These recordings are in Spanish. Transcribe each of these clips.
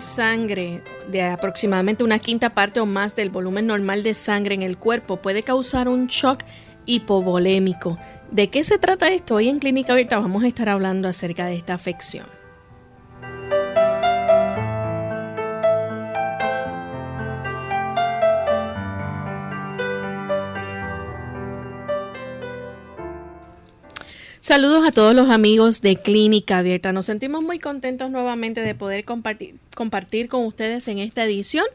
Sangre de aproximadamente una quinta parte o más del volumen normal de sangre en el cuerpo puede causar un shock hipovolémico. ¿De qué se trata esto? Hoy en Clínica Abierta vamos a estar hablando acerca de esta afección. Saludos a todos los amigos de Clínica Abierta. Nos sentimos muy contentos nuevamente de poder compartir, compartir con ustedes en esta edición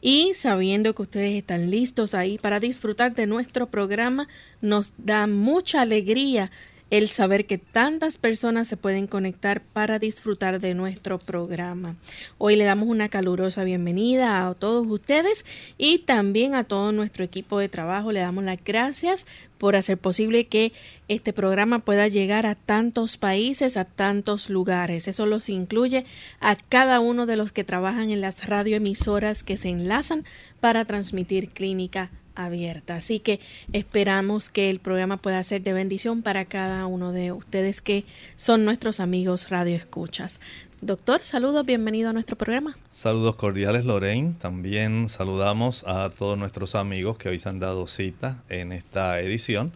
y sabiendo que ustedes están listos ahí para disfrutar de nuestro programa, nos da mucha alegría el saber que tantas personas se pueden conectar para disfrutar de nuestro programa. Hoy le damos una calurosa bienvenida a todos ustedes y también a todo nuestro equipo de trabajo. Le damos las gracias por hacer posible que este programa pueda llegar a tantos países, a tantos lugares. Eso los incluye a cada uno de los que trabajan en las radioemisoras que se enlazan para transmitir clínica abierta. Así que esperamos que el programa pueda ser de bendición para cada uno de ustedes que son nuestros amigos Radio Escuchas. Doctor, saludos, bienvenido a nuestro programa. Saludos cordiales, Lorraine. También saludamos a todos nuestros amigos que hoy se han dado cita en esta edición.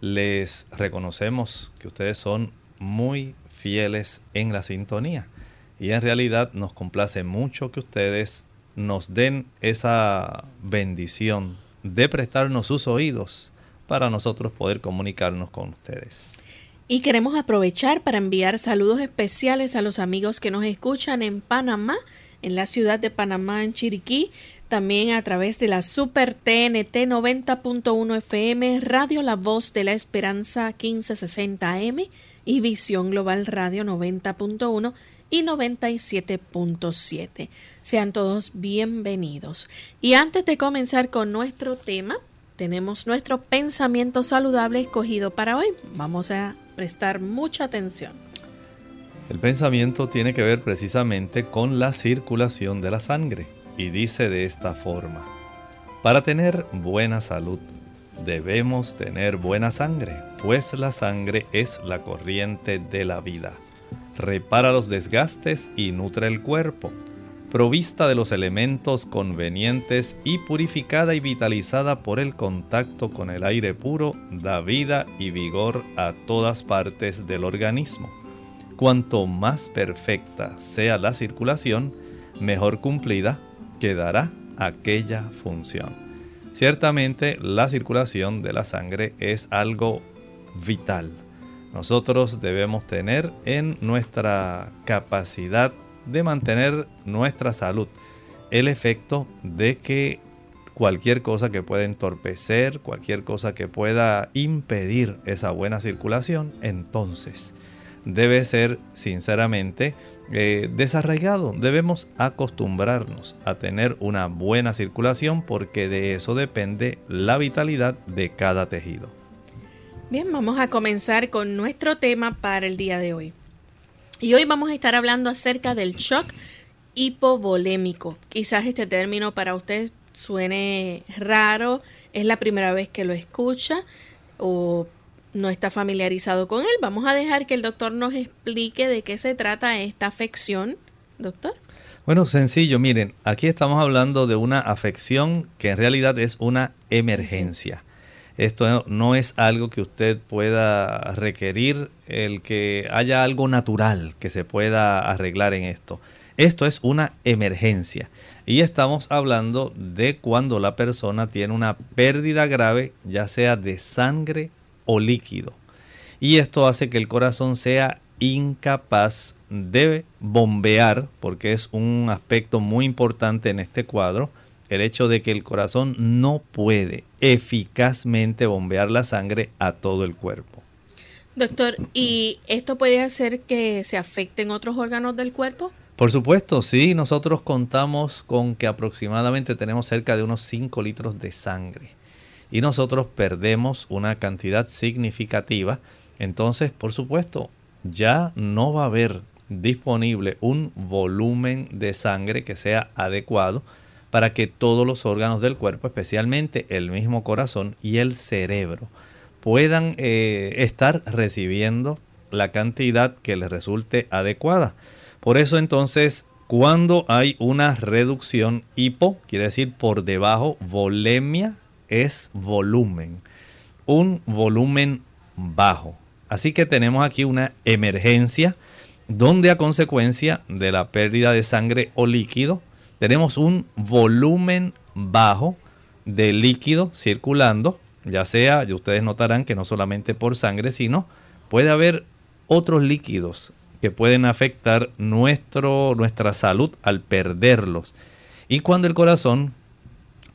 Les reconocemos que ustedes son muy fieles en la sintonía y en realidad nos complace mucho que ustedes nos den esa bendición de prestarnos sus oídos para nosotros poder comunicarnos con ustedes. Y queremos aprovechar para enviar saludos especiales a los amigos que nos escuchan en Panamá, en la ciudad de Panamá, en Chiriquí, también a través de la Super TNT 90.1 FM, Radio La Voz de la Esperanza 1560 AM y Visión Global Radio 90.1 y 97.7. Sean todos bienvenidos. Y antes de comenzar con nuestro tema, tenemos nuestro pensamiento saludable escogido para hoy. Vamos a prestar mucha atención. El pensamiento tiene que ver precisamente con la circulación de la sangre y dice de esta forma, para tener buena salud debemos tener buena sangre, pues la sangre es la corriente de la vida repara los desgastes y nutre el cuerpo, provista de los elementos convenientes y purificada y vitalizada por el contacto con el aire puro, da vida y vigor a todas partes del organismo. Cuanto más perfecta sea la circulación, mejor cumplida quedará aquella función. Ciertamente la circulación de la sangre es algo vital nosotros debemos tener en nuestra capacidad de mantener nuestra salud el efecto de que cualquier cosa que pueda entorpecer, cualquier cosa que pueda impedir esa buena circulación, entonces debe ser sinceramente eh, desarraigado. Debemos acostumbrarnos a tener una buena circulación porque de eso depende la vitalidad de cada tejido. Bien, vamos a comenzar con nuestro tema para el día de hoy. Y hoy vamos a estar hablando acerca del shock hipovolémico. Quizás este término para usted suene raro, es la primera vez que lo escucha o no está familiarizado con él. Vamos a dejar que el doctor nos explique de qué se trata esta afección, doctor. Bueno, sencillo, miren, aquí estamos hablando de una afección que en realidad es una emergencia. Esto no es algo que usted pueda requerir, el que haya algo natural que se pueda arreglar en esto. Esto es una emergencia. Y estamos hablando de cuando la persona tiene una pérdida grave, ya sea de sangre o líquido. Y esto hace que el corazón sea incapaz de bombear, porque es un aspecto muy importante en este cuadro, el hecho de que el corazón no puede eficazmente bombear la sangre a todo el cuerpo. Doctor, ¿y esto puede hacer que se afecten otros órganos del cuerpo? Por supuesto, sí, nosotros contamos con que aproximadamente tenemos cerca de unos 5 litros de sangre y nosotros perdemos una cantidad significativa, entonces, por supuesto, ya no va a haber disponible un volumen de sangre que sea adecuado para que todos los órganos del cuerpo, especialmente el mismo corazón y el cerebro, puedan eh, estar recibiendo la cantidad que les resulte adecuada. Por eso entonces, cuando hay una reducción hipo, quiere decir por debajo, volemia es volumen, un volumen bajo. Así que tenemos aquí una emergencia donde a consecuencia de la pérdida de sangre o líquido, tenemos un volumen bajo de líquido circulando, ya sea, y ustedes notarán que no solamente por sangre, sino puede haber otros líquidos que pueden afectar nuestro, nuestra salud al perderlos. Y cuando el corazón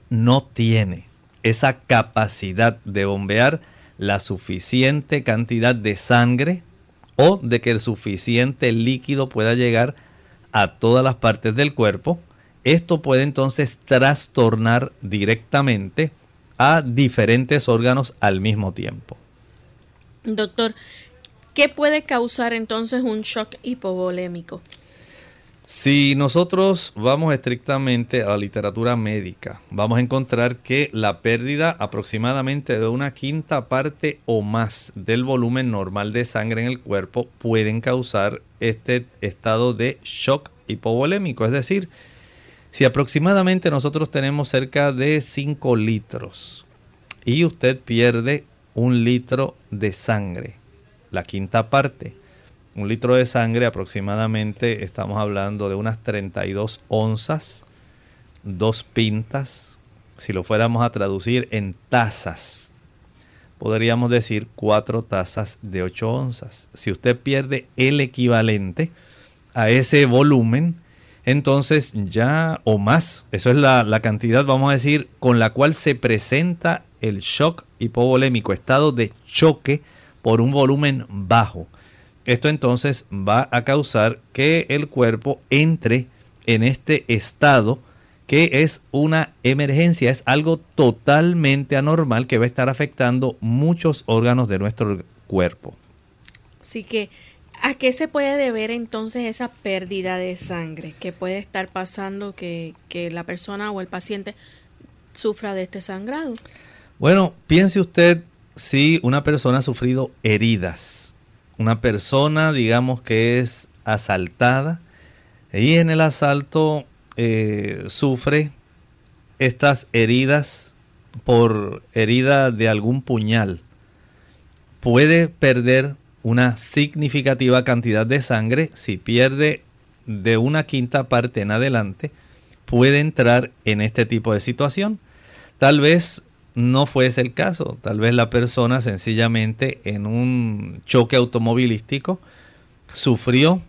no tiene esa capacidad de bombear la suficiente cantidad de sangre o de que el suficiente líquido pueda llegar a todas las partes del cuerpo, esto puede entonces trastornar directamente a diferentes órganos al mismo tiempo. Doctor, ¿qué puede causar entonces un shock hipovolémico? Si nosotros vamos estrictamente a la literatura médica, vamos a encontrar que la pérdida aproximadamente de una quinta parte o más del volumen normal de sangre en el cuerpo pueden causar este estado de shock hipovolémico, es decir, si aproximadamente nosotros tenemos cerca de 5 litros y usted pierde un litro de sangre, la quinta parte, un litro de sangre aproximadamente estamos hablando de unas 32 onzas, dos pintas, si lo fuéramos a traducir en tazas, podríamos decir cuatro tazas de 8 onzas. Si usted pierde el equivalente a ese volumen, entonces ya o más, eso es la, la, cantidad, vamos a decir, con la cual se presenta el shock hipovolémico, estado de choque por un volumen bajo. Esto entonces va a causar que el cuerpo entre en este estado que es una emergencia, es algo totalmente anormal que va a estar afectando muchos órganos de nuestro cuerpo. Así que ¿A qué se puede deber entonces esa pérdida de sangre que puede estar pasando que, la persona o el paciente sufra de este sangrado? Bueno, piense usted si una persona ha sufrido heridas, una persona digamos que es asaltada y en el asalto eh, sufre estas heridas por herida de algún puñal, puede perder una significativa cantidad de sangre, si pierde de una quinta parte en adelante, puede entrar en este tipo de situación. Tal vez no fuese el caso, tal vez la persona sencillamente en un choque automovilístico sufrió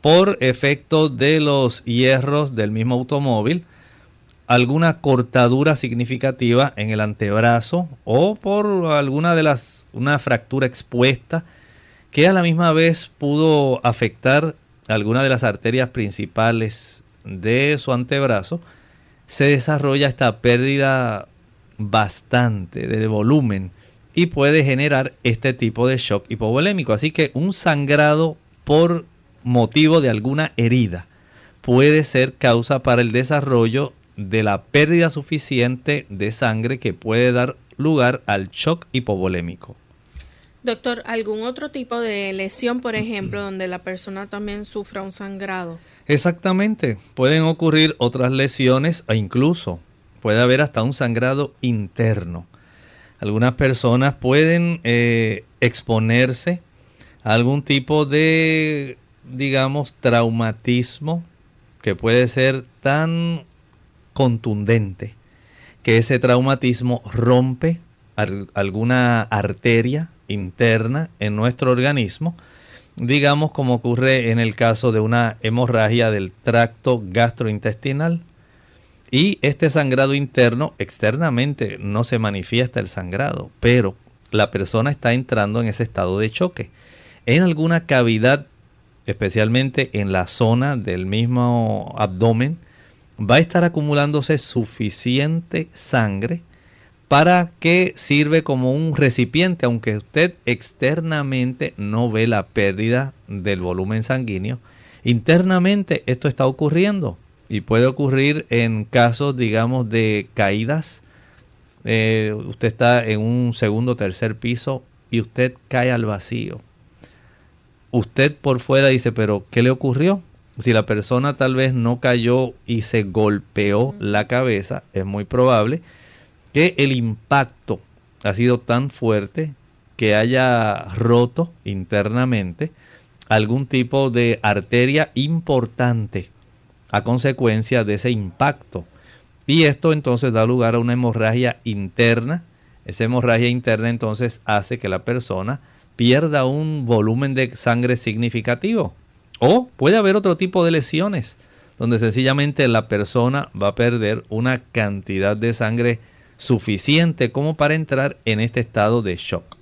por efecto de los hierros del mismo automóvil alguna cortadura significativa en el antebrazo o por alguna de las una fractura expuesta que a la misma vez pudo afectar alguna de las arterias principales de su antebrazo, se desarrolla esta pérdida bastante de volumen y puede generar este tipo de shock hipovolémico. Así que un sangrado por motivo de alguna herida puede ser causa para el desarrollo de la pérdida suficiente de sangre que puede dar lugar al shock hipovolémico. Doctor, ¿algún otro tipo de lesión, por ejemplo, donde la persona también sufra un sangrado? Exactamente, pueden ocurrir otras lesiones e incluso puede haber hasta un sangrado interno. Algunas personas pueden eh, exponerse a algún tipo de, digamos, traumatismo que puede ser tan contundente que ese traumatismo rompe alguna arteria interna en nuestro organismo, digamos como ocurre en el caso de una hemorragia del tracto gastrointestinal. Y este sangrado interno, externamente no se manifiesta el sangrado, pero la persona está entrando en ese estado de choque. En alguna cavidad, especialmente en la zona del mismo abdomen, va a estar acumulándose suficiente sangre para que sirve como un recipiente, aunque usted externamente no ve la pérdida del volumen sanguíneo. Internamente esto está ocurriendo y puede ocurrir en casos, digamos, de caídas. Eh, usted está en un segundo o tercer piso y usted cae al vacío. Usted por fuera dice, pero ¿qué le ocurrió? Si la persona tal vez no cayó y se golpeó la cabeza, es muy probable que el impacto ha sido tan fuerte que haya roto internamente algún tipo de arteria importante a consecuencia de ese impacto. Y esto entonces da lugar a una hemorragia interna. Esa hemorragia interna entonces hace que la persona pierda un volumen de sangre significativo. O puede haber otro tipo de lesiones donde sencillamente la persona va a perder una cantidad de sangre suficiente como para entrar en este estado de shock.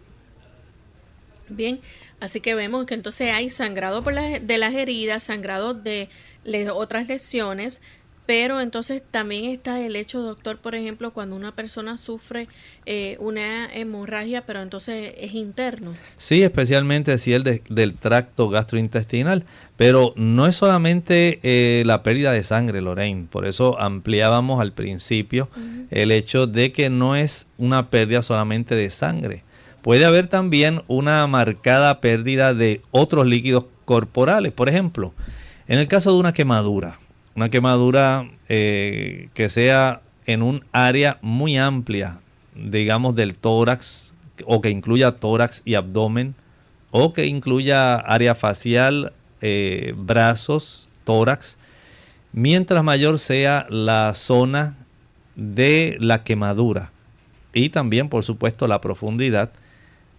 Bien, así que vemos que entonces hay sangrado por de las heridas, sangrado de otras lesiones, pero entonces también está el hecho, doctor, por ejemplo, cuando una persona sufre eh, una hemorragia, pero entonces es interno. Sí, especialmente si es del tracto gastrointestinal, pero no es solamente eh, la pérdida de sangre, Lorraine, por eso ampliábamos al principio el hecho de que no es una pérdida solamente de sangre. Puede haber también una marcada pérdida de otros líquidos corporales, por ejemplo, en el caso de una quemadura una quemadura eh, que sea en un área muy amplia, digamos del tórax, o que incluya tórax y abdomen, o que incluya área facial, eh, brazos, tórax, mientras mayor sea la zona de la quemadura y también por supuesto la profundidad,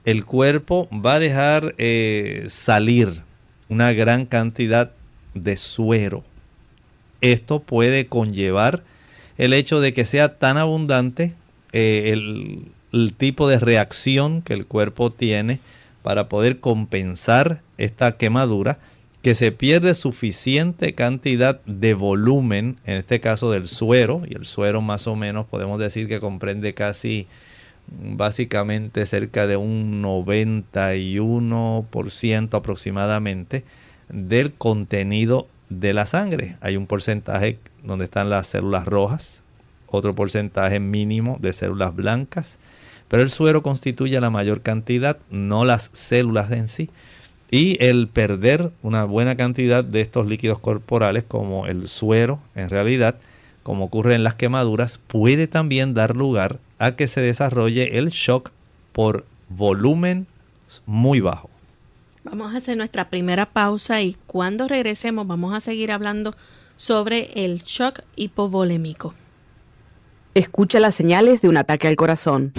el cuerpo va a dejar eh, salir una gran cantidad de suero esto puede conllevar el hecho de que sea tan abundante eh, el, tipo de reacción que el cuerpo tiene para poder compensar esta quemadura, que se pierde suficiente cantidad de volumen, en este caso del suero, y el suero más o menos podemos decir que comprende casi básicamente cerca de un 91% aproximadamente del contenido de la sangre. Hay un porcentaje donde están las células rojas, otro porcentaje mínimo de células blancas, pero el suero constituye la mayor cantidad, no las células en sí. Y el perder una buena cantidad de estos líquidos corporales, como el suero, en realidad, como ocurre en las quemaduras, puede también dar lugar a que se desarrolle el shock por volumen muy bajo. Vamos a hacer nuestra primera pausa y cuando regresemos vamos a seguir hablando sobre el shock hipovolémico. Escucha las señales de un ataque al corazón.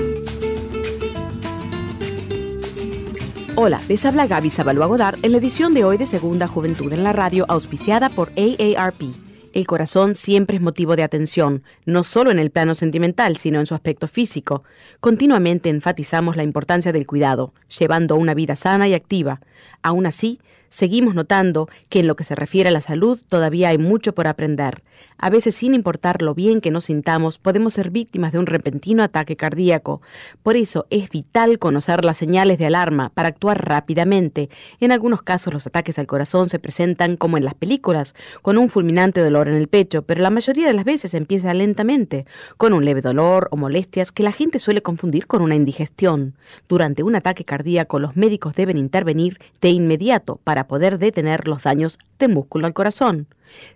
Hola, les habla Gaby Sabalua Godard en la edición de hoy de Segunda Juventud en la Radio, auspiciada por AARP. El corazón siempre es motivo de atención, no solo en el plano sentimental, sino en su aspecto físico. Continuamente enfatizamos la importancia del cuidado, llevando una vida sana y activa. Aún así, seguimos notando que en lo que se refiere a la salud todavía hay mucho por aprender. A veces, sin importar lo bien que nos sintamos, podemos ser víctimas de un repentino ataque cardíaco. Por eso es vital conocer las señales de alarma para actuar rápidamente. En algunos casos los ataques al corazón se presentan como en las películas, con un fulminante dolor en el pecho, pero la mayoría de las veces empieza lentamente, con un leve dolor o molestias que la gente suele confundir con una indigestión. Durante un ataque cardíaco los médicos deben intervenir de inmediato para para poder detener los daños de músculo al corazón.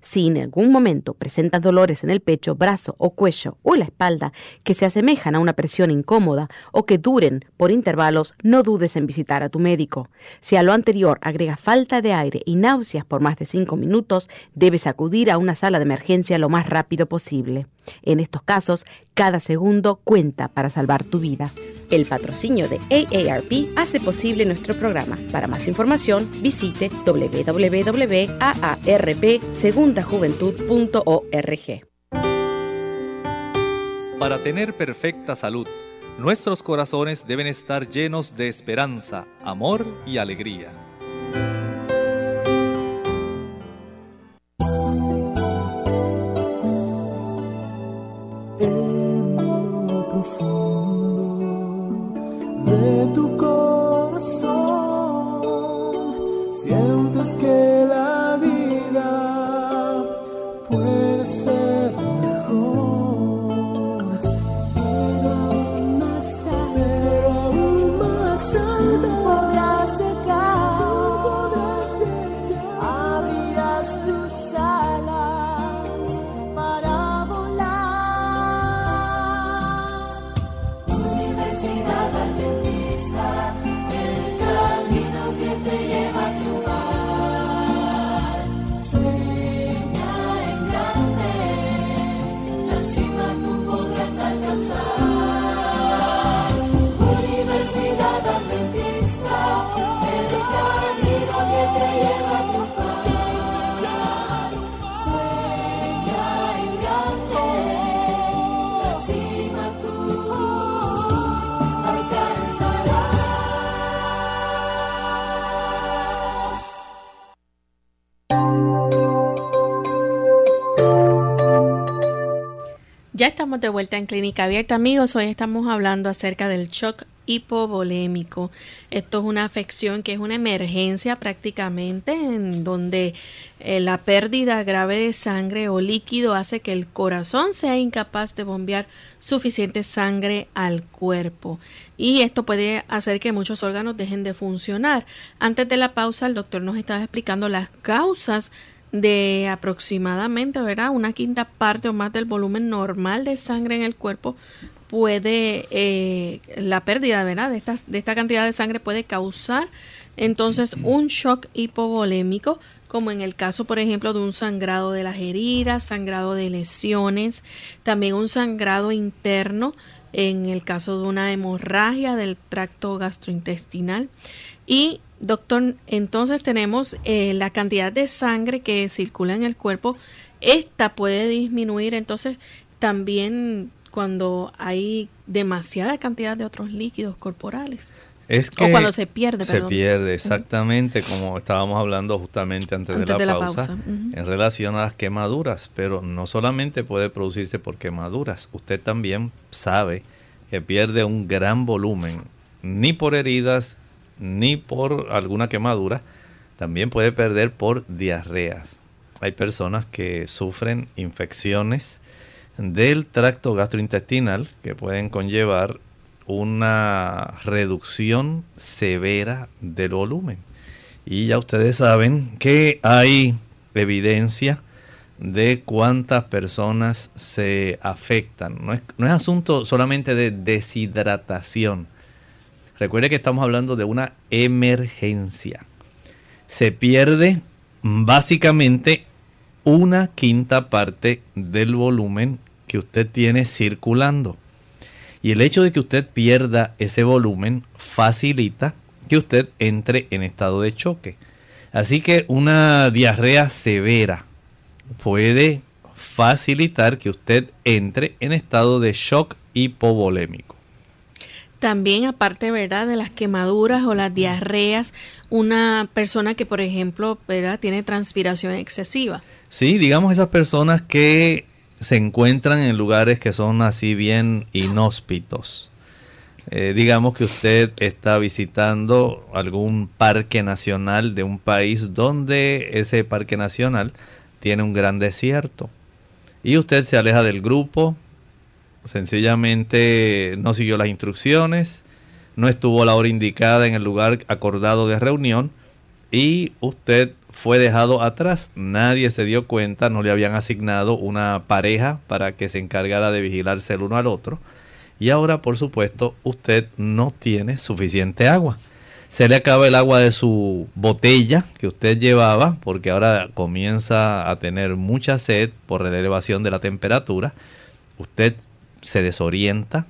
Si en algún momento presentas dolores en el pecho, brazo o cuello o la espalda que se asemejan a una presión incómoda o que duren por intervalos, no dudes en visitar a tu médico. Si a lo anterior agrega falta de aire y náuseas por más de 5 minutos, debes acudir a una sala de emergencia lo más rápido posible. En estos casos, cada segundo cuenta para salvar tu vida. El patrocinio de AARP hace posible nuestro programa. Para más información, visite www.aarpsegundajuventud.org. Para tener perfecta salud, nuestros corazones deben estar llenos de esperanza, amor y alegría. Sientes que la estamos de vuelta en Clínica Abierta, amigos. Hoy estamos hablando acerca del shock hipovolémico. Esto es una afección que es una emergencia prácticamente en donde eh, la pérdida grave de sangre o líquido hace que el corazón sea incapaz de bombear suficiente sangre al cuerpo. Y esto puede hacer que muchos órganos dejen de funcionar. Antes de la pausa, el doctor nos estaba explicando las causas de aproximadamente, ¿verdad? Una quinta parte o más del volumen normal de sangre en el cuerpo puede, eh, la pérdida, ¿verdad? De, estas, de esta cantidad de sangre puede causar entonces un shock hipovolémico, como en el caso, por ejemplo, de un sangrado de las heridas, sangrado de lesiones, también un sangrado interno en el caso de una hemorragia del tracto gastrointestinal. Y doctor, entonces tenemos eh, la cantidad de sangre que circula en el cuerpo. Esta puede disminuir entonces también cuando hay demasiada cantidad de otros líquidos corporales. Es que o cuando se pierde, se perdón. pierde exactamente como estábamos hablando justamente antes, Antes de la de la pausa, en relación a las quemaduras, pero no solamente puede producirse por quemaduras, usted también sabe que pierde un gran volumen, ni por heridas, ni por alguna quemadura, también puede perder por diarreas. Hay personas que sufren infecciones del tracto gastrointestinal que pueden conllevar una reducción severa del volumen. Y ya ustedes saben que hay evidencia de cuántas personas se afectan. No es, no es asunto solamente de deshidratación. Recuerde que estamos hablando de una emergencia. Se pierde básicamente una quinta parte del volumen que usted tiene circulando. Y el hecho de que usted pierda ese volumen facilita que usted entre en estado de choque. Así que una diarrea severa puede facilitar que usted entre en estado de shock hipovolémico. También, aparte, ¿verdad?, de las quemaduras o las diarreas, una persona que, por ejemplo, ¿verdad?, tiene transpiración excesiva. Sí, digamos esas personas que se encuentran en lugares que son así bien inhóspitos. Eh, digamos que usted está visitando algún parque nacional de un país donde ese parque nacional tiene un gran desierto. Y usted se aleja del grupo, sencillamente no siguió las instrucciones, no estuvo a la hora indicada en el lugar acordado de reunión y usted fue dejado atrás. Nadie se dio cuenta, no le habían asignado una pareja para que se encargara de vigilarse el uno al otro. Y ahora, por supuesto, usted no tiene suficiente agua. Se le acaba el agua de su botella que usted llevaba, porque ahora comienza a tener mucha sed por la elevación de la temperatura. Usted se desorienta,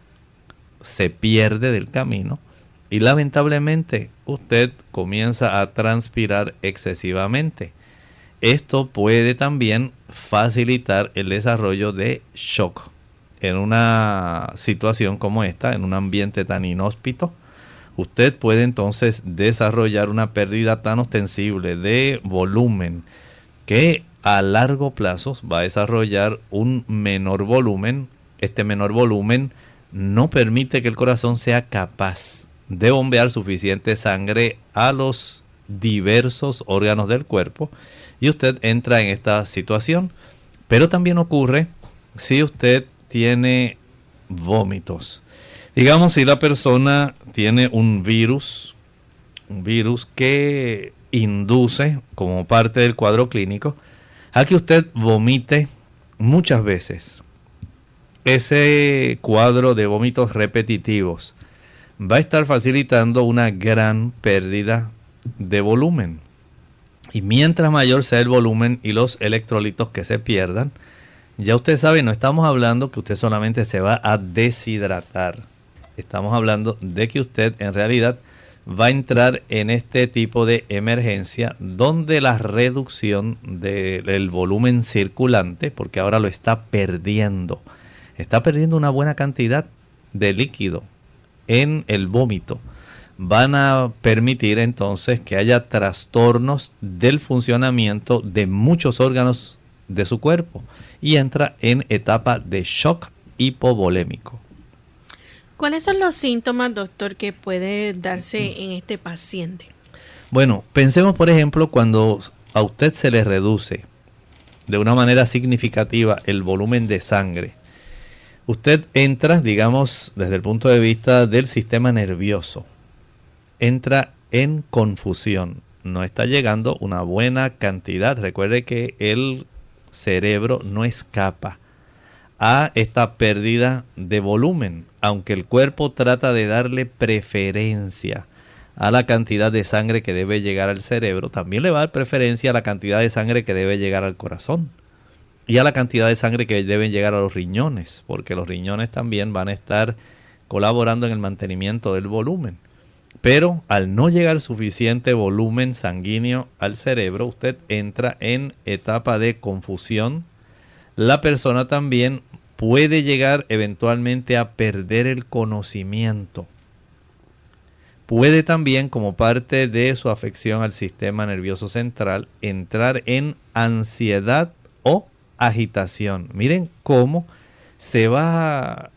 se pierde del camino y lamentablemente usted comienza a transpirar excesivamente. Esto puede también facilitar el desarrollo de shock en una situación como esta, en un ambiente tan inhóspito. Usted puede entonces desarrollar una pérdida tan ostensible de volumen que a largo plazo va a desarrollar un menor volumen. Este menor volumen no permite que el corazón sea capaz de bombear suficiente sangre a los diversos órganos del cuerpo y usted entra en esta situación. Pero también ocurre si usted tiene vómitos. Digamos si la persona tiene un virus, un virus que induce como parte del cuadro clínico a que usted vomite muchas veces. Ese cuadro de vómitos repetitivos va a estar facilitando una gran pérdida de volumen. Y mientras mayor sea el volumen y los electrolitos que se pierdan, ya usted sabe, no estamos hablando que usted solamente se va a deshidratar. Estamos hablando de que usted en realidad va a entrar en este tipo de emergencia donde la reducción del volumen circulante, porque ahora lo está perdiendo, está perdiendo una buena cantidad de líquido en el vómito van a permitir entonces que haya trastornos del funcionamiento de muchos órganos de su cuerpo y entra en etapa de shock hipovolémico. ¿Cuáles son los síntomas, doctor, que puede darse en este paciente? Bueno, pensemos por ejemplo cuando a usted se le reduce de una manera significativa el volumen de sangre Usted entra, digamos, desde el punto de vista del sistema nervioso, entra en confusión. No está llegando una buena cantidad. Recuerde que el cerebro no escapa a esta pérdida de volumen, aunque el cuerpo trata de darle preferencia a la cantidad de sangre que debe llegar al cerebro, también le va a dar preferencia a la cantidad de sangre que debe llegar al corazón y a la cantidad de sangre que deben llegar a los riñones, porque los riñones también van a estar colaborando en el mantenimiento del volumen. Pero al no llegar suficiente volumen sanguíneo al cerebro, usted entra en etapa de confusión. La persona también puede llegar eventualmente a perder el conocimiento. Puede también, como parte de su afección al sistema nervioso central, entrar en ansiedad o agitación. Miren cómo se va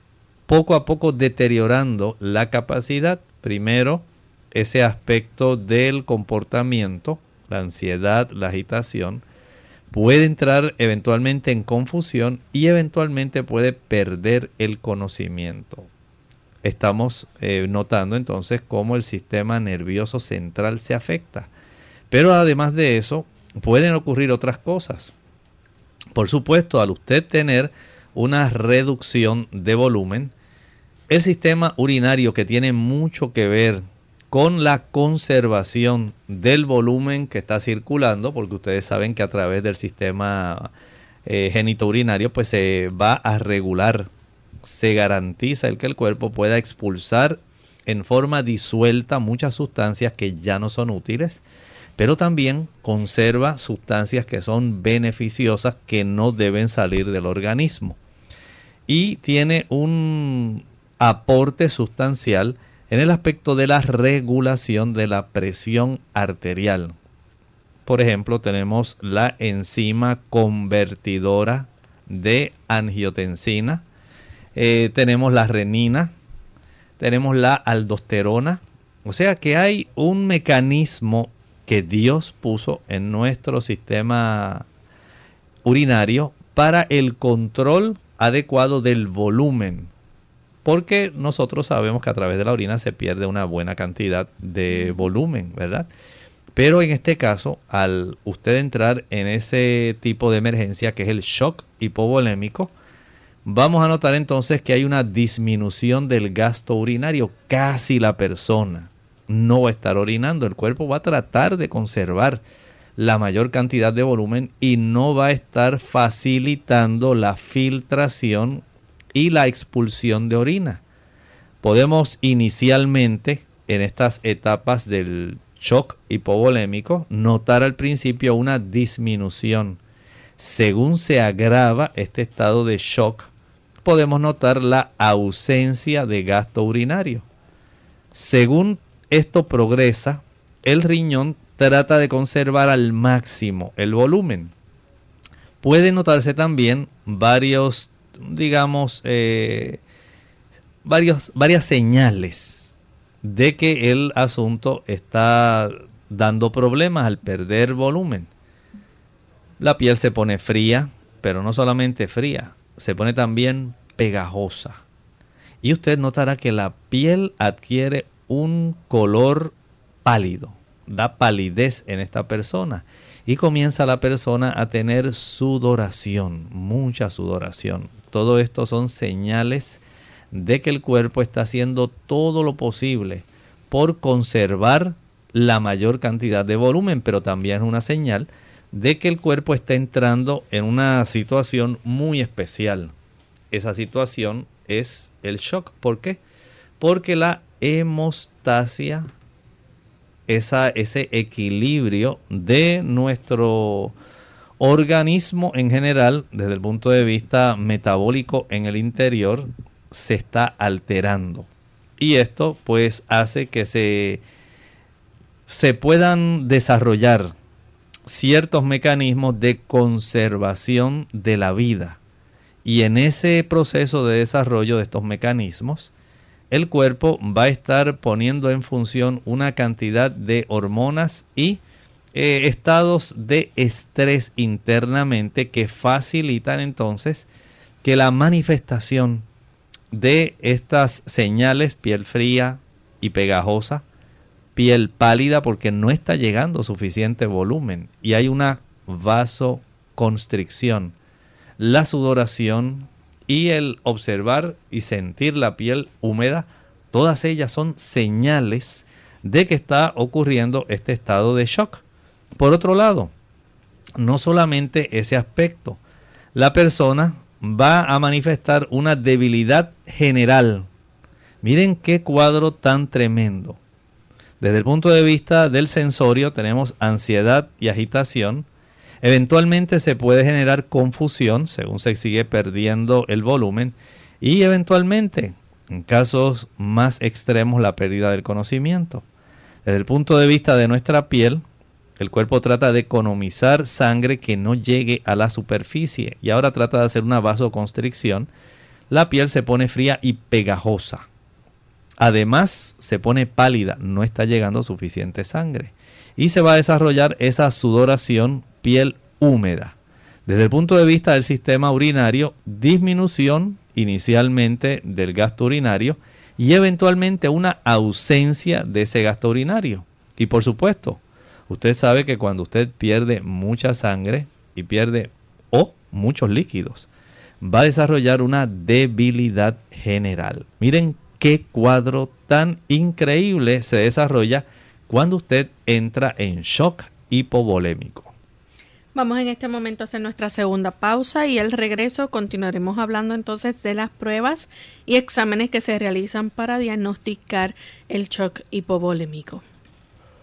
poco a poco deteriorando la capacidad. Primero, ese aspecto del comportamiento, la ansiedad, la agitación, puede entrar eventualmente en confusión y eventualmente puede perder el conocimiento. Estamos eh, notando entonces cómo el sistema nervioso central se afecta. Pero además de eso, pueden ocurrir otras cosas. Por supuesto, al usted tener una reducción de volumen, el sistema urinario que tiene mucho que ver con la conservación del volumen que está circulando, porque ustedes saben que a través del sistema eh, genitourinario pues se va a regular, se garantiza el que el cuerpo pueda expulsar en forma disuelta muchas sustancias que ya no son útiles pero también conserva sustancias que son beneficiosas que no deben salir del organismo. Y tiene un aporte sustancial en el aspecto de la regulación de la presión arterial. Por ejemplo, tenemos la enzima convertidora de angiotensina, eh, tenemos la renina, tenemos la aldosterona. O sea que hay un mecanismo que Dios puso en nuestro sistema urinario para el control adecuado del volumen. Porque nosotros sabemos que a través de la orina se pierde una buena cantidad de volumen, ¿verdad? Pero en este caso, al usted entrar en ese tipo de emergencia que es el shock hipovolémico, vamos a notar entonces que hay una disminución del gasto urinario. Casi la persona no va a estar orinando. El cuerpo va a tratar de conservar la mayor cantidad de volumen y no va a estar facilitando la filtración y la expulsión de orina. Podemos inicialmente en estas etapas del shock hipovolémico notar al principio una disminución. Según se agrava este estado de shock, podemos notar la ausencia de gasto urinario. Según esto progresa, el riñón trata de conservar al máximo el volumen. Puede notarse también varios, digamos, eh, varios, varias señales de que el asunto está dando problemas al perder volumen. La piel se pone fría, pero no solamente fría, se pone también pegajosa. Y usted notará que la piel adquiere un color pálido, da palidez en esta persona y comienza la persona a tener sudoración, mucha sudoración. Todo esto son señales de que el cuerpo está haciendo todo lo posible por conservar la mayor cantidad de volumen, pero también es una señal de que el cuerpo está entrando en una situación muy especial. Esa situación es el shock. ¿Por qué? Porque la hemostasia, esa, ese equilibrio de nuestro organismo en general, desde el punto de vista metabólico en el interior, se está alterando. Y esto pues hace que se, se puedan desarrollar ciertos mecanismos de conservación de la vida. Y en ese proceso de desarrollo de estos mecanismos, el cuerpo va a estar poniendo en función una cantidad de hormonas y eh, estados de estrés internamente que facilitan entonces que la manifestación de estas señales, piel fría y pegajosa, piel pálida porque no está llegando suficiente volumen y hay una vasoconstricción, la sudoración y el observar y sentir la piel húmeda, todas ellas son señales de que está ocurriendo este estado de shock. Por otro lado, no solamente ese aspecto, la persona va a manifestar una debilidad general. Miren qué cuadro tan tremendo. Desde el punto de vista del sensorio tenemos ansiedad y agitación. Eventualmente se puede generar confusión según se sigue perdiendo el volumen y eventualmente, en casos más extremos, la pérdida del conocimiento. Desde el punto de vista de nuestra piel, el cuerpo trata de economizar sangre que no llegue a la superficie y ahora trata de hacer una vasoconstricción. La piel se pone fría y pegajosa. Además, se pone pálida, no está llegando suficiente sangre. Y se va a desarrollar esa sudoración piel húmeda. Desde el punto de vista del sistema urinario, disminución inicialmente del gasto urinario y eventualmente una ausencia de ese gasto urinario. Y por supuesto, Usted sabe que cuando usted pierde mucha sangre y pierde o muchos líquidos, va a desarrollar una debilidad general. Miren qué cuadro tan increíble se desarrolla cuando usted entra en shock hipovolémico. Vamos en este momento a hacer nuestra segunda pausa y al regreso continuaremos hablando entonces de las pruebas y exámenes que se realizan para diagnosticar el shock hipovolémico.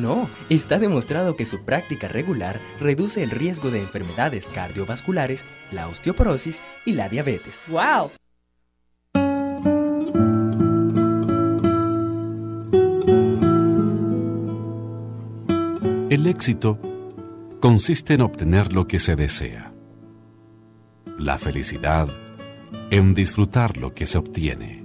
No, está demostrado que su práctica regular reduce el riesgo de enfermedades cardiovasculares, la osteoporosis y la diabetes. wow. El éxito consiste en obtener lo que se desea. La felicidad en disfrutar lo que se obtiene.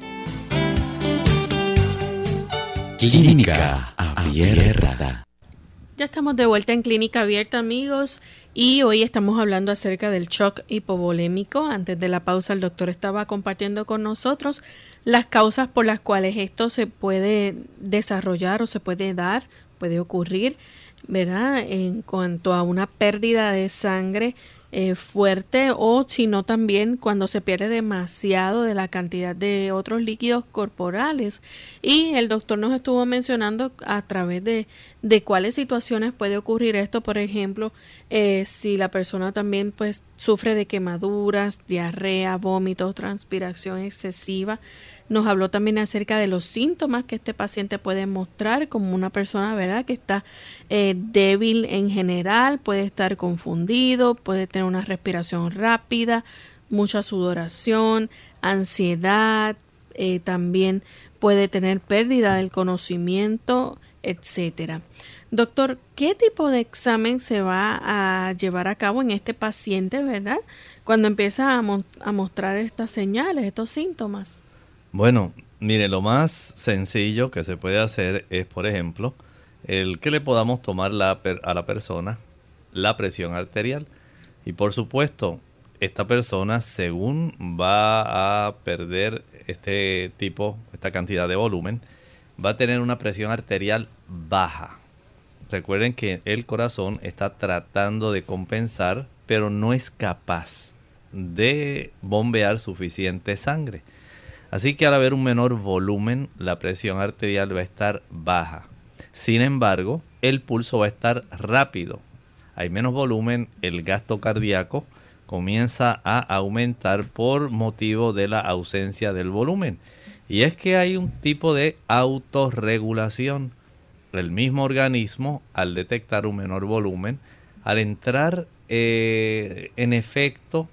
Clínica Abierta. Ya estamos de vuelta en Clínica Abierta, amigos, y hoy estamos hablando acerca del shock hipovolémico. Antes de la pausa, el doctor estaba compartiendo con nosotros las causas por las cuales esto se puede desarrollar o se puede dar, puede ocurrir, ¿verdad? En cuanto a una pérdida de sangre eh, fuerte o sino también cuando se pierde demasiado de la cantidad de otros líquidos corporales. Y el doctor nos estuvo mencionando a través de, de cuáles situaciones puede ocurrir esto por ejemplo eh, si la persona también pues sufre de quemaduras diarrea vómitos transpiración excesiva nos habló también acerca de los síntomas que este paciente puede mostrar como una persona, ¿verdad? Que está eh, débil en general, puede estar confundido, puede tener una respiración rápida, mucha sudoración, ansiedad, eh, también puede tener pérdida del conocimiento, etcétera. Doctor, ¿qué tipo de examen se va a llevar a cabo en este paciente, verdad? Cuando empieza a, mo- a mostrar estas señales, estos síntomas. Bueno, mire, lo más sencillo que se puede hacer es, por ejemplo, el que le podamos tomar a la persona la presión arterial. Y por supuesto, esta persona, según va a perder este tipo, esta cantidad de volumen, va a tener una presión arterial baja. Recuerden que el corazón está tratando de compensar, pero no es capaz de bombear suficiente sangre. Así que al haber un menor volumen, la presión arterial va a estar baja. Sin embargo, el pulso va a estar rápido. Hay menos volumen, el gasto cardíaco comienza a aumentar por motivo de la ausencia del volumen. Y es que hay un tipo de autorregulación. El mismo organismo, al detectar un menor volumen, al entrar eh, en efecto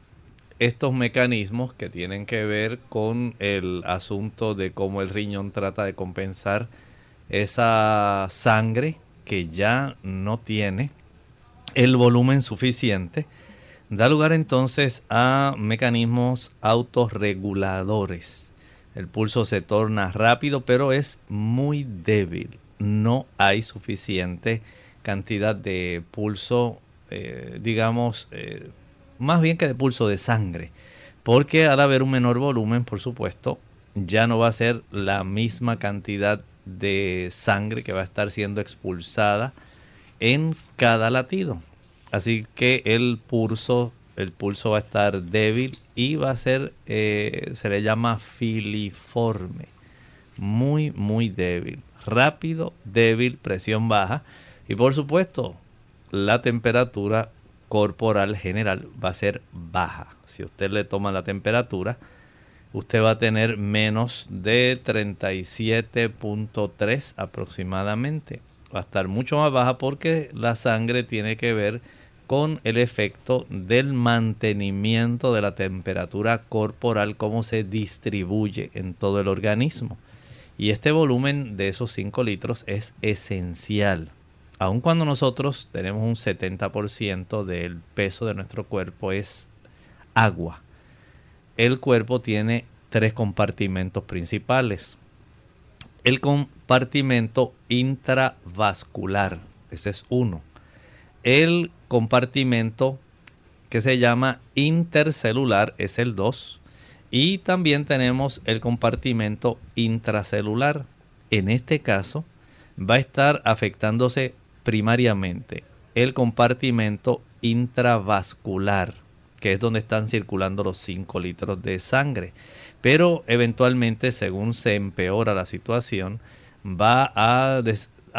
estos mecanismos que tienen que ver con el asunto de cómo el riñón trata de compensar esa sangre que ya no tiene el volumen suficiente, da lugar entonces a mecanismos autorreguladores. El pulso se torna rápido, pero es muy débil. No hay suficiente cantidad de pulso, eh, digamos, eh, más bien que de pulso de sangre. Porque al haber un menor volumen, por supuesto, ya no va a ser la misma cantidad de sangre que va a estar siendo expulsada en cada latido. Así que el pulso, el pulso va a estar débil y va a ser, eh, se le llama filiforme. Muy, muy débil. Rápido, débil, presión baja. Y por supuesto, la temperatura corporal general va a ser baja. Si usted le toma la temperatura, usted va a tener menos de 37.3 aproximadamente. Va a estar mucho más baja porque la sangre tiene que ver con el efecto del mantenimiento de la temperatura corporal, cómo se distribuye en todo el organismo. Y este volumen de esos 5 litros es esencial. Aun cuando nosotros tenemos un 70% del peso de nuestro cuerpo es agua. El cuerpo tiene tres compartimentos principales. El compartimento intravascular, ese es uno. El compartimento que se llama intercelular es el 2. Y también tenemos el compartimento intracelular. En este caso va a estar afectándose primariamente el compartimento intravascular, que es donde están circulando los 5 litros de sangre. Pero eventualmente, según se empeora la situación, va a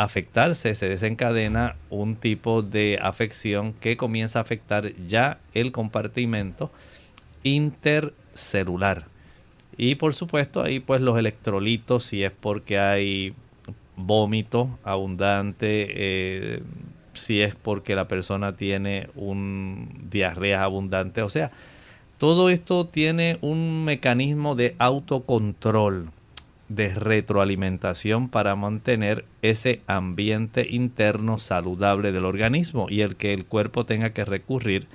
afectarse, se desencadena un tipo de afección que comienza a afectar ya el compartimento intercelular. Y por supuesto ahí pues los electrolitos, si es porque hay vómito abundante, eh, si es porque la persona tiene un diarrea abundante, o sea, todo esto tiene un mecanismo de autocontrol, de retroalimentación para mantener ese ambiente interno saludable del organismo y el que el cuerpo tenga que recurrir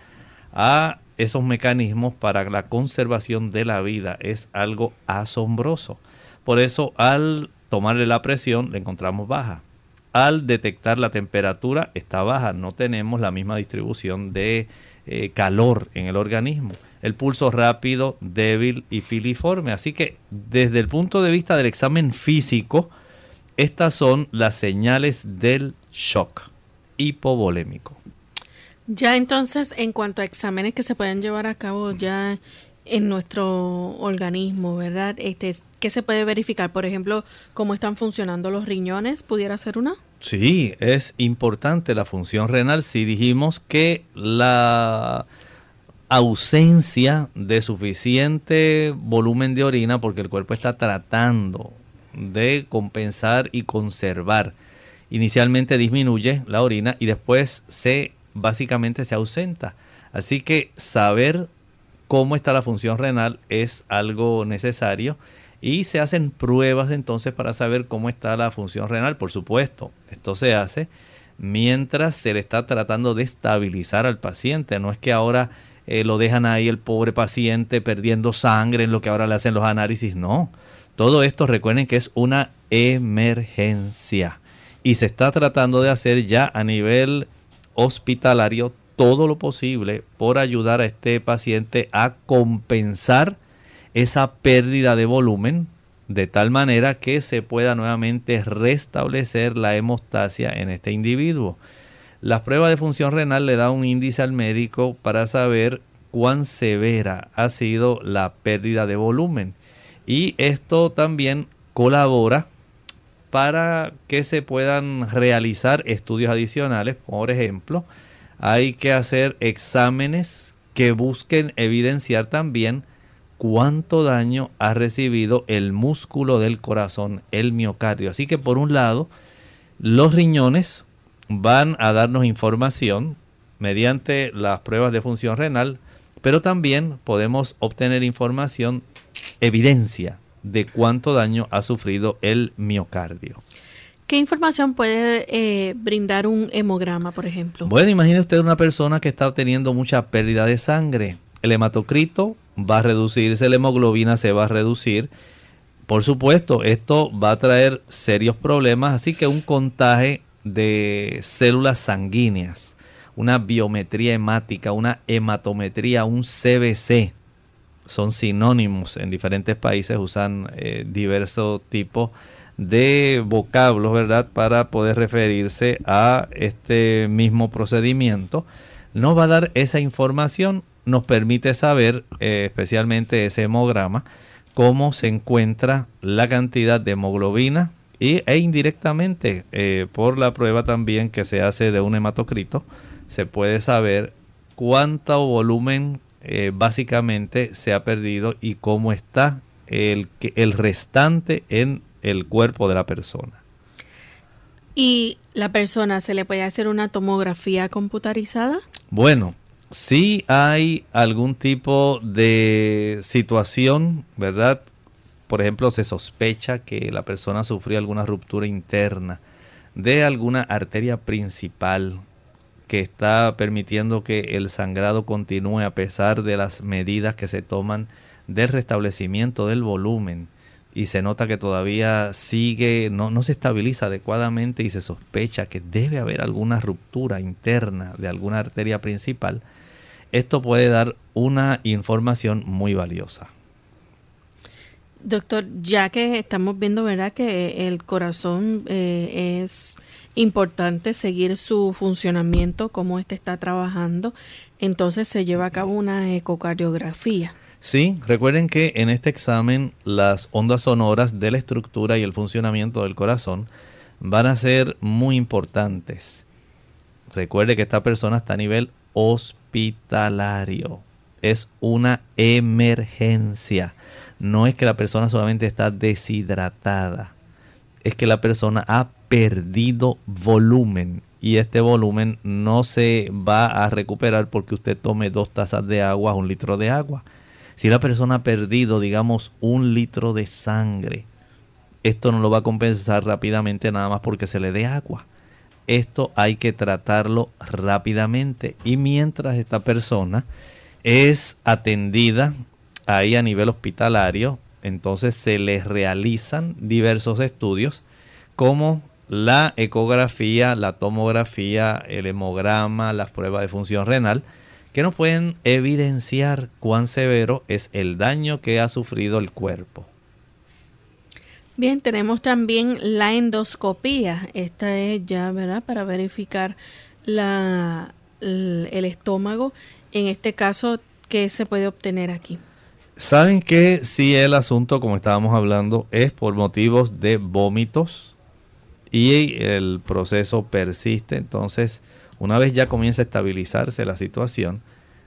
a esos mecanismos para la conservación de la vida es algo asombroso. Por eso al tomarle la presión la encontramos baja. Al detectar la temperatura está baja, no tenemos la misma distribución de eh, calor en el organismo. El pulso rápido, débil y filiforme. Así que desde el punto de vista del examen físico, estas son las señales del shock hipovolémico. Ya entonces, en cuanto a exámenes que se pueden llevar a cabo ya en nuestro organismo, ¿verdad? Este, ¿Qué se puede verificar? Por ejemplo, cómo están funcionando los riñones, ¿pudiera ser una? Sí, es importante la función renal si dijimos que la ausencia de suficiente volumen de orina, porque el cuerpo está tratando de compensar y conservar. Inicialmente disminuye la orina y después se básicamente se ausenta. Así que saber cómo está la función renal es algo necesario y se hacen pruebas entonces para saber cómo está la función renal. Por supuesto, esto se hace mientras se le está tratando de estabilizar al paciente. No es que ahora eh, lo dejan ahí el pobre paciente perdiendo sangre en lo que ahora le hacen los análisis. No, todo esto recuerden que es una emergencia y se está tratando de hacer ya a nivel hospitalario todo lo posible por ayudar a este paciente a compensar esa pérdida de volumen de tal manera que se pueda nuevamente restablecer la hemostasia en este individuo. Las pruebas de función renal le da un índice al médico para saber cuán severa ha sido la pérdida de volumen. Y esto también colabora para que se puedan realizar estudios adicionales. Por ejemplo, hay que hacer exámenes que busquen evidenciar también cuánto daño ha recibido el músculo del corazón, el miocardio. Así que por un lado, los riñones van a darnos información mediante las pruebas de función renal, pero también podemos obtener información, evidencia de cuánto daño ha sufrido el miocardio. ¿Qué información puede eh, brindar un hemograma, por ejemplo? Bueno, imagine usted una persona que está teniendo mucha pérdida de sangre. El hematocrito va a reducirse, la hemoglobina se va a reducir. Por supuesto, esto va a traer serios problemas, así que un contaje de células sanguíneas, una biometría hemática, una hematometría, un CBC, son sinónimos en diferentes países, usan eh, diversos tipos de vocablos, ¿verdad? Para poder referirse a este mismo procedimiento. Nos va a dar esa información, nos permite saber, eh, especialmente ese hemograma, cómo se encuentra la cantidad de hemoglobina y, e indirectamente eh, por la prueba también que se hace de un hematocrito, se puede saber cuánto volumen eh, básicamente se ha perdido y cómo está el, el restante en el cuerpo de la persona. ¿Y la persona se le puede hacer una tomografía computarizada? Bueno, si hay algún tipo de situación, ¿verdad? Por ejemplo, se sospecha que la persona sufrió alguna ruptura interna de alguna arteria principal que está permitiendo que el sangrado continúe a pesar de las medidas que se toman del restablecimiento del volumen y se nota que todavía sigue, no, no se estabiliza adecuadamente y se sospecha que debe haber alguna ruptura interna de alguna arteria principal, esto puede dar una información muy valiosa. Doctor, ya que estamos viendo, ¿verdad?, que el corazón eh, es importante seguir su funcionamiento, cómo este está trabajando, entonces se lleva a cabo una ecocardiografía. Sí, recuerden que en este examen las ondas sonoras de la estructura y el funcionamiento del corazón van a ser muy importantes. Recuerde que esta persona está a nivel hospitalario. Es una emergencia. No es que la persona solamente está deshidratada. Es que la persona ha perdido volumen y este volumen no se va a recuperar porque usted tome dos tazas de agua, un litro de agua si la persona ha perdido, digamos, un litro de sangre, esto no lo va a compensar rápidamente nada más porque se le dé agua. Esto hay que tratarlo rápidamente. Y mientras esta persona es atendida ahí a nivel hospitalario, entonces se le realizan diversos estudios como la ecografía, la tomografía, el hemograma, las pruebas de función renal, que nos pueden evidenciar cuán severo es el daño que ha sufrido el cuerpo. Bien, tenemos también la endoscopía. Esta es ya, ¿verdad? Para verificar la, el estómago. En este caso, ¿qué se puede obtener aquí? Saben que si el asunto, como estábamos hablando, es por motivos de vómitos y el proceso persiste, entonces una vez ya comienza a estabilizarse la situación,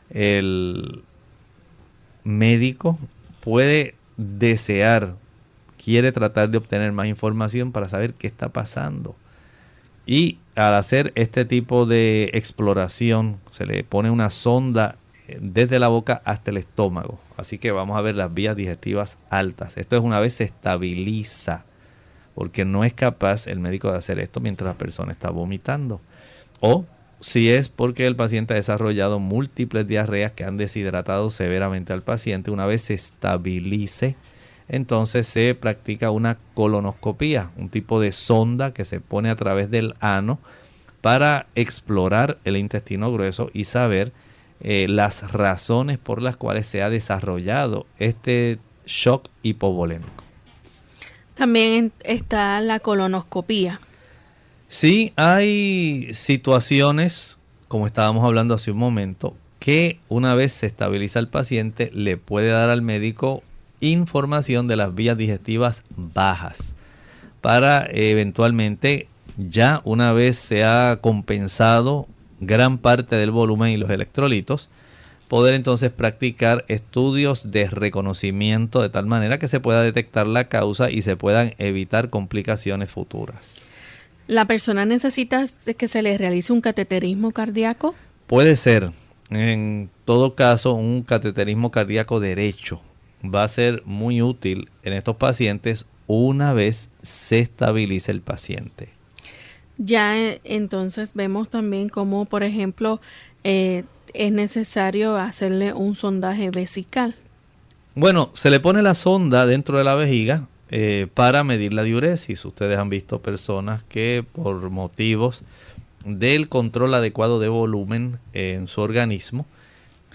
el médico puede desear, quiere tratar de obtener más información para saber qué está pasando. Y al hacer este tipo de exploración, se le pone una sonda eh, desde la boca hasta el estómago. Así que vamos a ver las vías digestivas altas. Esto es una vez se estabiliza, porque no es capaz el médico de hacer esto mientras la persona está vomitando. O si es porque el paciente ha desarrollado múltiples diarreas que han deshidratado severamente al paciente, una vez se estabilice, entonces se practica una colonoscopía, un tipo de sonda que se pone a través del ano para explorar el intestino grueso y saber eh, las razones por las cuales se ha desarrollado este shock hipovolémico. También está la colonoscopía. Sí, hay situaciones, como estábamos hablando hace un momento, que una vez se estabiliza el paciente, le puede dar al médico información de las vías digestivas bajas para eventualmente ya una vez se ha compensado gran parte del volumen y los electrolitos, poder entonces practicar estudios de reconocimiento de tal manera que se pueda detectar la causa y se puedan evitar complicaciones futuras. ¿La persona necesita que se le realice un cateterismo cardíaco? Puede ser. En todo caso, un cateterismo cardíaco derecho va a ser muy útil en estos pacientes una vez se estabilice el paciente. Ya eh, entonces vemos también cómo, por ejemplo, eh, es necesario hacerle un sondaje vesical. Bueno, se le pone la sonda dentro de la vejiga eh, para medir la diuresis. Ustedes han visto personas que por motivos del control adecuado de volumen en su organismo,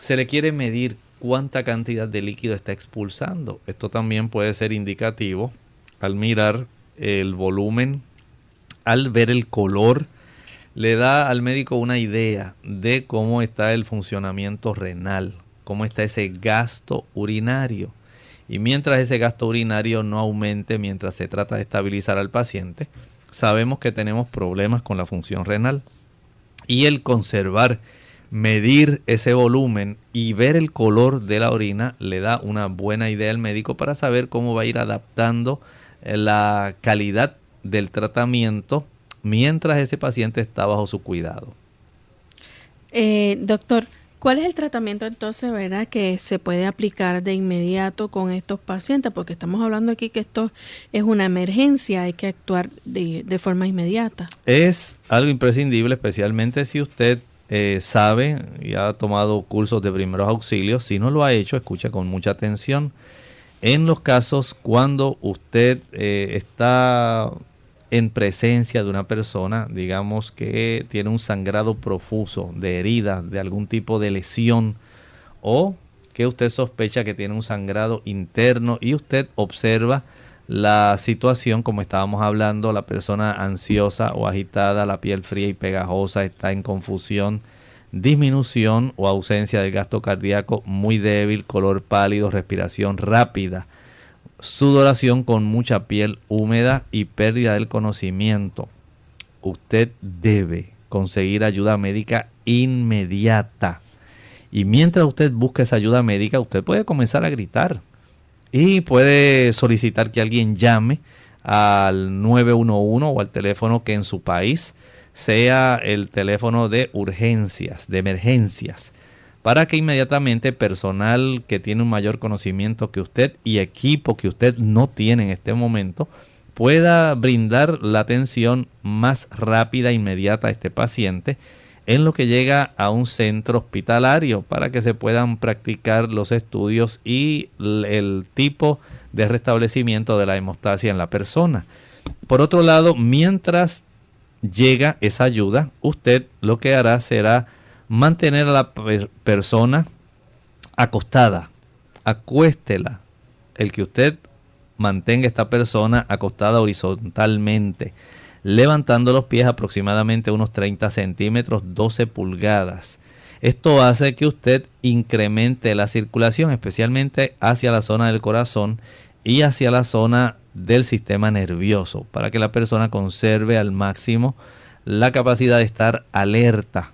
se le quiere medir cuánta cantidad de líquido está expulsando. Esto también puede ser indicativo al mirar el volumen, al ver el color, le da al médico una idea de cómo está el funcionamiento renal, cómo está ese gasto urinario. Y mientras ese gasto urinario no aumente, mientras se trata de estabilizar al paciente, sabemos que tenemos problemas con la función renal. Y el conservar, medir ese volumen y ver el color de la orina le da una buena idea al médico para saber cómo va a ir adaptando eh, la calidad del tratamiento mientras ese paciente está bajo su cuidado. Eh, doctor, ¿cuál es el tratamiento entonces, verdad, que se puede aplicar de inmediato con estos pacientes? Porque estamos hablando aquí que esto es una emergencia, hay que actuar de, de forma inmediata. Es algo imprescindible, especialmente si usted eh, sabe y ha tomado cursos de primeros auxilios. Si no lo ha hecho, escucha con mucha atención. En los casos cuando usted eh, está en presencia de una persona, digamos que tiene un sangrado profuso de herida, de algún tipo de lesión, o que usted sospecha que tiene un sangrado interno y usted observa la situación como estábamos hablando, la persona ansiosa o agitada, la piel fría y pegajosa, está en confusión, disminución o ausencia del gasto cardíaco muy débil, color pálido, respiración rápida sudoración con mucha piel húmeda y pérdida del conocimiento. Usted debe conseguir ayuda médica inmediata. Y mientras usted busca esa ayuda médica, usted puede comenzar a gritar y puede solicitar que alguien llame al 911 o al teléfono que en su país sea el teléfono de urgencias, de emergencias para que inmediatamente personal que tiene un mayor conocimiento que usted y equipo que usted no tiene en este momento pueda brindar la atención más rápida e inmediata a este paciente en lo que llega a un centro hospitalario para que se puedan practicar los estudios y el tipo de restablecimiento de la hemostasia en la persona. Por otro lado, mientras llega esa ayuda, usted lo que hará será mantener a la persona acostada. Acuéstela. El que usted mantenga a esta persona acostada horizontalmente, levantando los pies aproximadamente unos 30 centímetros, 12 pulgadas. Esto hace que usted incremente la circulación, especialmente hacia la zona del corazón y hacia la zona del sistema nervioso, para que la persona conserve al máximo la capacidad de estar alerta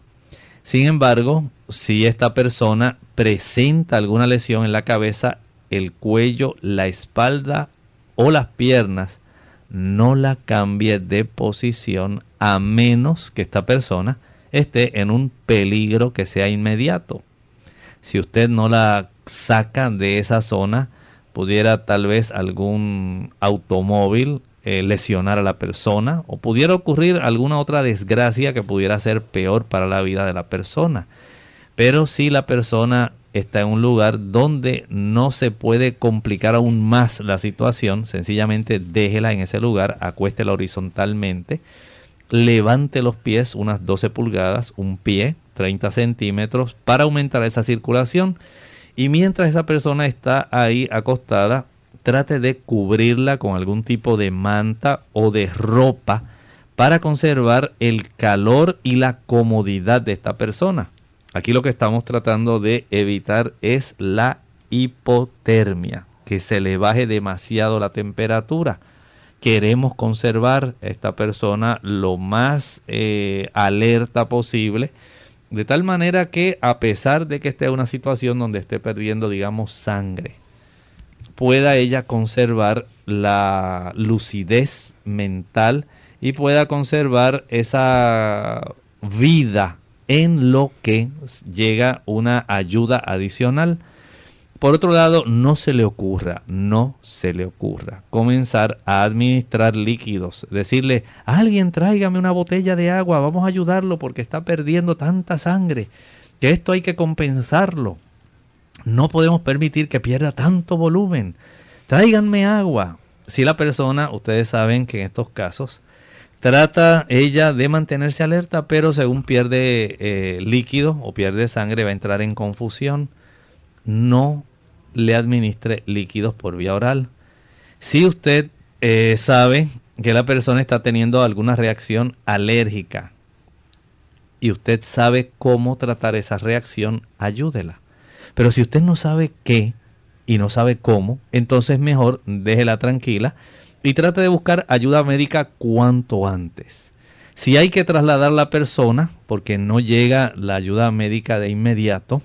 sin embargo, si esta persona presenta alguna lesión en la cabeza, el cuello, la espalda o las piernas, no la cambie de posición a menos que esta persona esté en un peligro que sea inmediato. Si usted no la saca de esa zona, pudiera tal vez algún automóvil eh, lesionar a la persona o pudiera ocurrir alguna otra desgracia que pudiera ser peor para la vida de la persona. Pero si la persona está en un lugar donde no se puede complicar aún más la situación, sencillamente déjela en ese lugar, acuéstela horizontalmente, levante los pies unas 12 pulgadas, un pie 30 centímetros para aumentar esa circulación. Y mientras esa persona está ahí acostada, trate de cubrirla con algún tipo de manta o de ropa para conservar el calor y la comodidad de esta persona. Aquí lo que estamos tratando de evitar es la hipotermia, que se le baje demasiado la temperatura. Queremos conservar a esta persona lo más eh, alerta posible, de tal manera que a pesar de que esté en una situación donde esté perdiendo, digamos, sangre, pueda ella conservar la lucidez mental y pueda conservar esa vida en lo que llega una ayuda adicional. Por otro lado, no se le ocurra, no se le ocurra comenzar a administrar líquidos, decirle, alguien tráigame una botella de agua, vamos a ayudarlo porque está perdiendo tanta sangre, que esto hay que compensarlo. No podemos permitir que pierda tanto volumen. Tráiganme agua. Si la persona, ustedes saben que en estos casos, trata ella de mantenerse alerta, pero según pierde eh, líquido o pierde sangre va a entrar en confusión. No le administre líquidos por vía oral. Si usted eh, sabe que la persona está teniendo alguna reacción alérgica y usted sabe cómo tratar esa reacción, ayúdela. Pero si usted no sabe qué y no sabe cómo, entonces mejor déjela tranquila y trate de buscar ayuda médica cuanto antes. Si hay que trasladar la persona porque no llega la ayuda médica de inmediato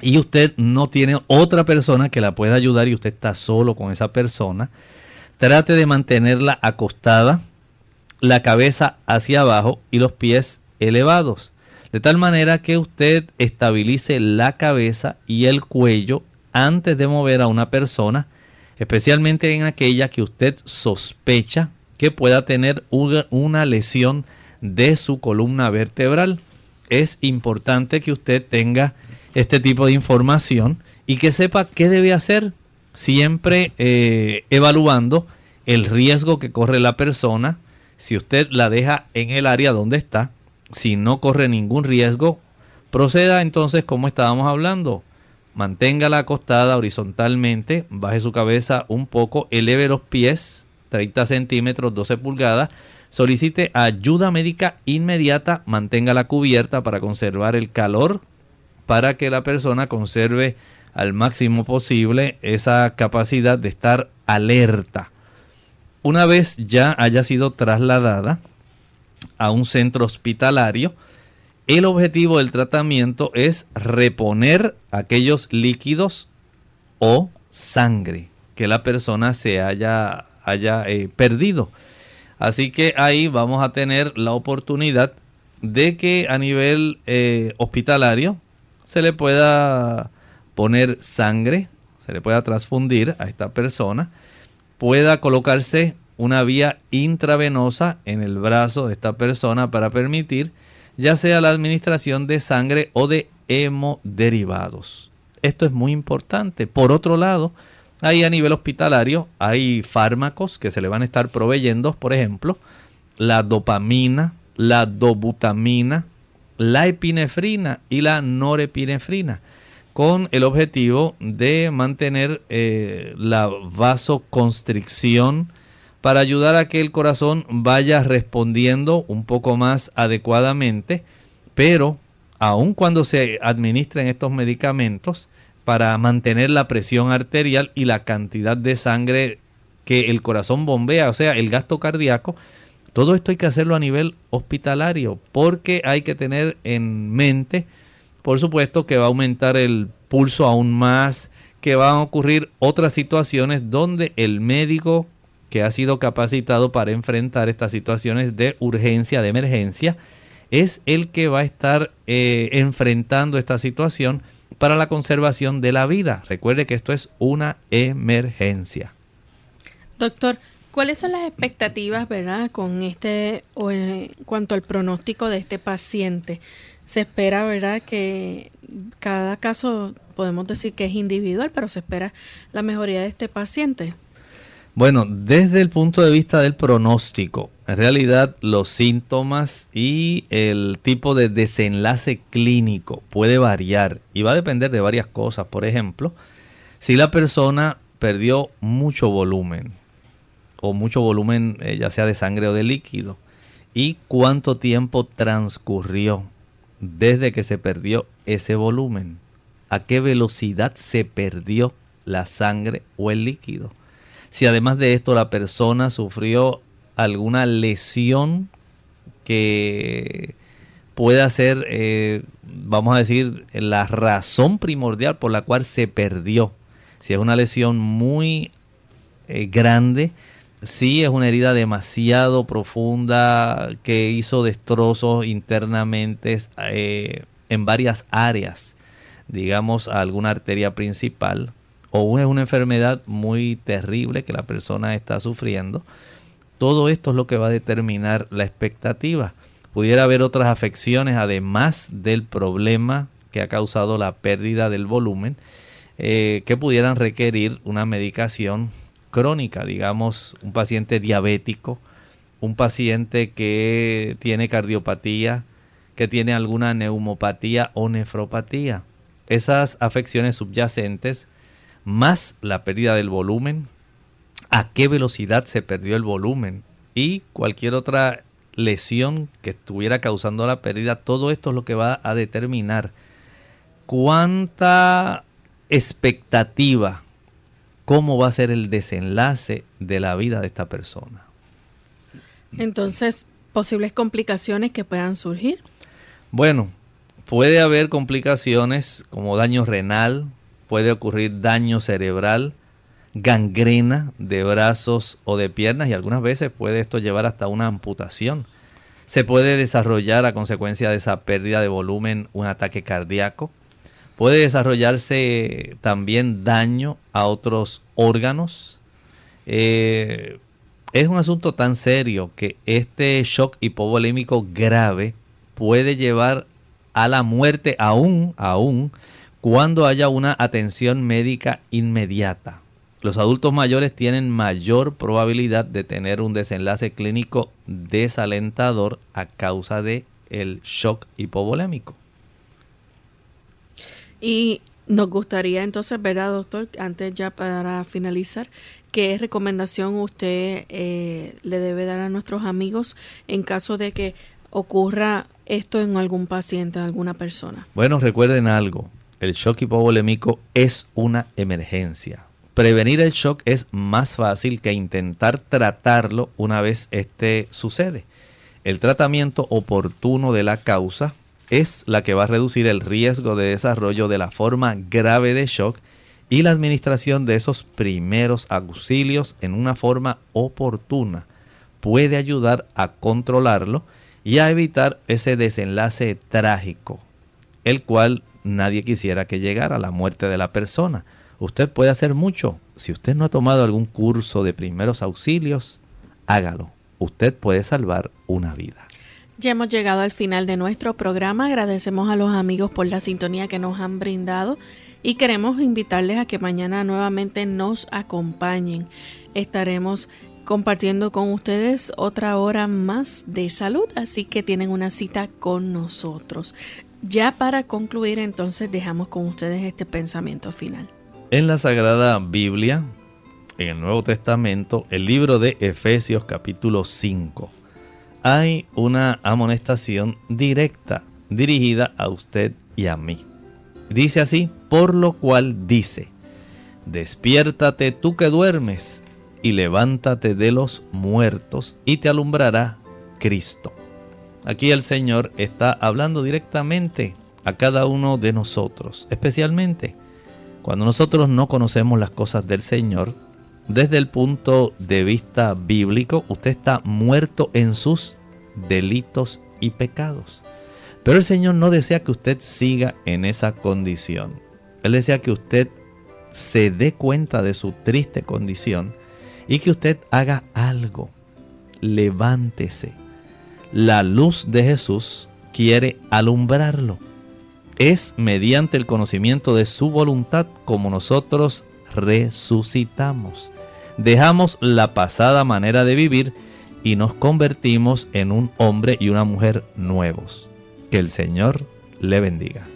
y usted no tiene otra persona que la pueda ayudar y usted está solo con esa persona, trate de mantenerla acostada, la cabeza hacia abajo y los pies elevados, de tal manera que usted estabilice la cabeza y el cuello antes de mover a una persona, especialmente en aquella que usted sospecha que pueda tener una lesión de su columna vertebral. Es importante que usted tenga este tipo de información y que sepa qué debe hacer, siempre eh, evaluando el riesgo que corre la persona, si usted la deja en el área donde está, si no corre ningún riesgo, proceda entonces como estábamos hablando. Manténgala acostada horizontalmente, baje su cabeza un poco, eleve los pies 30 centímetros, 12 pulgadas. Solicite ayuda médica inmediata, manténgala cubierta para conservar el calor, para que la persona conserve al máximo posible esa capacidad de estar alerta. Una vez ya haya sido trasladada, a un centro hospitalario, el objetivo del tratamiento es reponer aquellos líquidos o sangre que la persona se haya, haya eh, perdido. Así que ahí vamos a tener la oportunidad de que a nivel eh, hospitalario se le pueda poner sangre, se le pueda transfundir a esta persona, pueda colocarse una vía intravenosa en el brazo de esta persona para permitir ya sea la administración de sangre o de hemoderivados. Esto es muy importante. Por otro lado, ahí a nivel hospitalario hay fármacos que se le van a estar proveyendo, por ejemplo, la dopamina, la dobutamina, la epinefrina y la norepinefrina, con el objetivo de mantener eh, la vasoconstricción, para ayudar a que el corazón vaya respondiendo un poco más adecuadamente, pero aun cuando se administren estos medicamentos para mantener la presión arterial y la cantidad de sangre que el corazón bombea, o sea, el gasto cardíaco, todo esto hay que hacerlo a nivel hospitalario porque hay que tener en mente, por supuesto, que va a aumentar el pulso aún más, que van a ocurrir otras situaciones donde el médico que ha sido capacitado para enfrentar estas situaciones de urgencia, de emergencia, es el que va a estar eh, enfrentando esta situación para la conservación de la vida. Recuerde que esto es una emergencia. Doctor, ¿cuáles son las expectativas, verdad, con este o en cuanto al pronóstico de este paciente? Se espera, verdad, que cada caso podemos decir que es individual, pero se espera la mejoría de este paciente. Bueno, desde el punto de vista del pronóstico, en realidad los síntomas y el tipo de desenlace clínico puede variar y va a depender de varias cosas. Por ejemplo, si la persona perdió mucho volumen o mucho volumen eh, ya sea de sangre o de líquido y cuánto tiempo transcurrió desde que se perdió ese volumen, a qué velocidad se perdió la sangre o el líquido si además de esto la persona sufrió alguna lesión que pueda ser, eh, vamos a decir, la razón primordial por la cual se perdió. Si es una lesión muy eh, grande, si es una herida demasiado profunda que hizo destrozos internamente eh, en varias áreas, digamos alguna arteria principal, o es una enfermedad muy terrible que la persona está sufriendo. Todo esto es lo que va a determinar la expectativa. Pudiera haber otras afecciones además del problema que ha causado la pérdida del volumen eh, que pudieran requerir una medicación crónica, digamos un paciente diabético, un paciente que tiene cardiopatía, que tiene alguna neumopatía o nefropatía. Esas afecciones subyacentes más la pérdida del volumen, a qué velocidad se perdió el volumen, y cualquier otra lesión que estuviera causando la pérdida, todo esto es lo que va a determinar cuánta expectativa, cómo va a ser el desenlace de la vida de esta persona. Entonces, posibles complicaciones que puedan surgir. Bueno, puede haber complicaciones como daño renal, puede ocurrir daño cerebral, gangrena de brazos o de piernas y algunas veces puede esto llevar hasta una amputación. Se puede desarrollar a consecuencia de esa pérdida de volumen un ataque cardíaco. Puede desarrollarse también daño a otros órganos. Eh, es un asunto tan serio que este shock hipovolémico grave puede llevar a la muerte aún, aún, cuando haya una atención médica inmediata. Los adultos mayores tienen mayor probabilidad de tener un desenlace clínico desalentador a causa de el shock hipovolémico. Y nos gustaría entonces, ¿verdad, doctor? Antes ya para finalizar, ¿qué recomendación usted eh, le debe dar a nuestros amigos en caso de que ocurra esto en algún paciente, en alguna persona? Bueno, recuerden algo, el shock hipovolémico es una emergencia. Prevenir el shock es más fácil que intentar tratarlo una vez este sucede. El tratamiento oportuno de la causa es la que va a reducir el riesgo de desarrollo de la forma grave de shock y la administración de esos primeros auxilios en una forma oportuna puede ayudar a controlarlo y a evitar ese desenlace trágico, el cual nadie quisiera que llegara la muerte de la persona. Usted puede hacer mucho. Si usted no ha tomado algún curso de primeros auxilios, hágalo. Usted puede salvar una vida. Ya hemos llegado al final de nuestro programa. Agradecemos a los amigos por la sintonía que nos han brindado y queremos invitarles a que mañana nuevamente nos acompañen. Estaremos compartiendo con ustedes otra hora más de salud, así que tienen una cita con nosotros. Ya para concluir, entonces dejamos con ustedes este pensamiento final. En la Sagrada Biblia, en el Nuevo Testamento, el libro de Efesios capítulo 5, hay una amonestación directa dirigida a usted y a mí. Dice así, por lo cual dice, despiértate tú que duermes y levántate de los muertos y te alumbrará Cristo. Aquí el Señor está hablando directamente a cada uno de nosotros, especialmente cuando nosotros no conocemos las cosas del Señor, desde el punto de vista bíblico, usted está muerto en sus delitos y pecados. Pero el Señor no desea que usted siga en esa condición. Él desea que usted se dé cuenta de su triste condición y que usted haga algo. Levántese. La luz de Jesús quiere alumbrarlo. Es mediante el conocimiento de su voluntad como nosotros resucitamos. Dejamos la pasada manera de vivir y nos convertimos en un hombre y una mujer nuevos. Que el Señor le bendiga.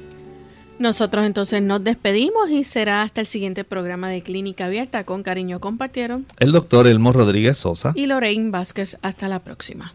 Nosotros entonces nos despedimos y será hasta el siguiente programa de Clínica Abierta. Con cariño compartieron El doctor Elmo Rodríguez Sosa. y Lorraine Vázquez. Hasta la próxima.